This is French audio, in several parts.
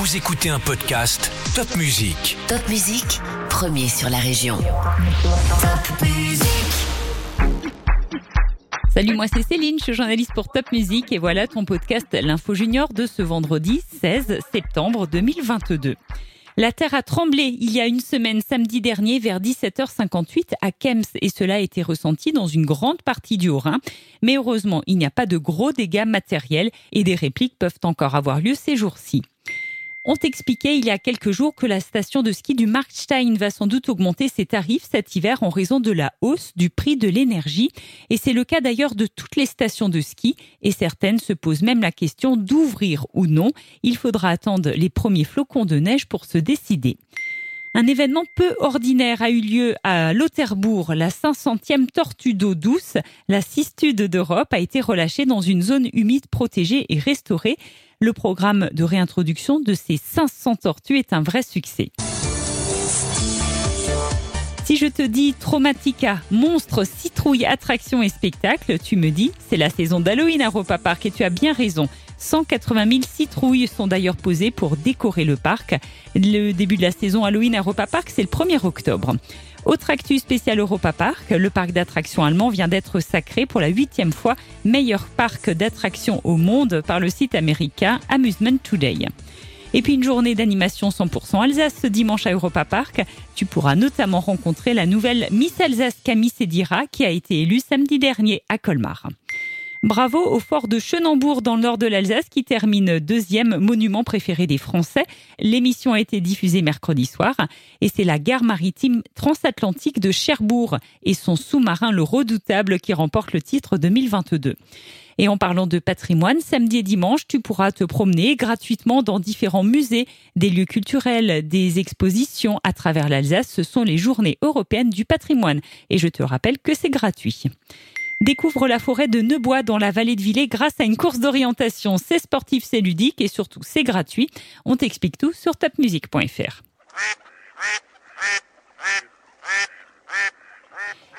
Vous écoutez un podcast Top Music. Top Musique, premier sur la région. Top Musique. Salut, moi c'est Céline, je suis journaliste pour Top Music et voilà ton podcast L'Info Junior de ce vendredi 16 septembre 2022. La terre a tremblé il y a une semaine, samedi dernier, vers 17h58 à Kems, et cela a été ressenti dans une grande partie du Haut-Rhin. Mais heureusement, il n'y a pas de gros dégâts matériels et des répliques peuvent encore avoir lieu ces jours-ci. On t'expliquait il y a quelques jours que la station de ski du Markstein va sans doute augmenter ses tarifs cet hiver en raison de la hausse du prix de l'énergie. Et c'est le cas d'ailleurs de toutes les stations de ski et certaines se posent même la question d'ouvrir ou non. Il faudra attendre les premiers flocons de neige pour se décider. Un événement peu ordinaire a eu lieu à Lauterbourg. La 500e tortue d'eau douce, la cistude d'Europe, a été relâchée dans une zone humide protégée et restaurée. Le programme de réintroduction de ces 500 tortues est un vrai succès. Si je te dis Traumatica, monstre, citrouille, attraction et spectacle, tu me dis c'est la saison d'Halloween à Europa Park et tu as bien raison. 180 000 citrouilles sont d'ailleurs posées pour décorer le parc. Le début de la saison Halloween à Europa Park, c'est le 1er octobre. Autre actu spécial Europa Park, le parc d'attractions allemand vient d'être sacré pour la huitième fois meilleur parc d'attractions au monde par le site américain Amusement Today. Et puis une journée d'animation 100% Alsace ce dimanche à Europa Park. Tu pourras notamment rencontrer la nouvelle Miss Alsace Camille Sedira qui a été élue samedi dernier à Colmar. Bravo au fort de Chenambourg dans le nord de l'Alsace qui termine deuxième monument préféré des Français. L'émission a été diffusée mercredi soir et c'est la gare maritime transatlantique de Cherbourg et son sous-marin le redoutable qui remporte le titre 2022. Et en parlant de patrimoine, samedi et dimanche, tu pourras te promener gratuitement dans différents musées, des lieux culturels, des expositions à travers l'Alsace. Ce sont les journées européennes du patrimoine. Et je te rappelle que c'est gratuit. Découvre la forêt de Neubois dans la vallée de Villers grâce à une course d'orientation. C'est sportif, c'est ludique et surtout c'est gratuit. On t'explique tout sur topmusic.fr.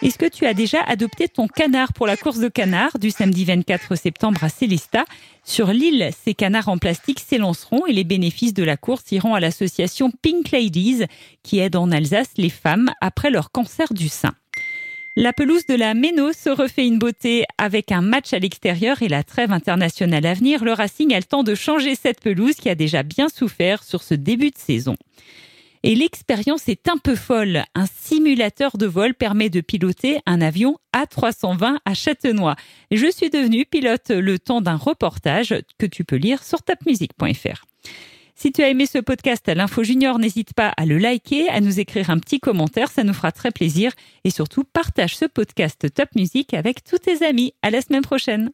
Est-ce que tu as déjà adopté ton canard pour la course de canard du samedi 24 septembre à Célestat? Sur l'île, ces canards en plastique s'élanceront et les bénéfices de la course iront à l'association Pink Ladies qui aide en Alsace les femmes après leur cancer du sein. La pelouse de la Méno se refait une beauté avec un match à l'extérieur et la trêve internationale à venir. Le Racing a le temps de changer cette pelouse qui a déjà bien souffert sur ce début de saison. Et l'expérience est un peu folle. Un simulateur de vol permet de piloter un avion A320 à Châtenois. Je suis devenu pilote le temps d'un reportage que tu peux lire sur tapmusique.fr. Si tu as aimé ce podcast à l'Info Junior, n'hésite pas à le liker, à nous écrire un petit commentaire, ça nous fera très plaisir. Et surtout, partage ce podcast Top Music avec tous tes amis. À la semaine prochaine.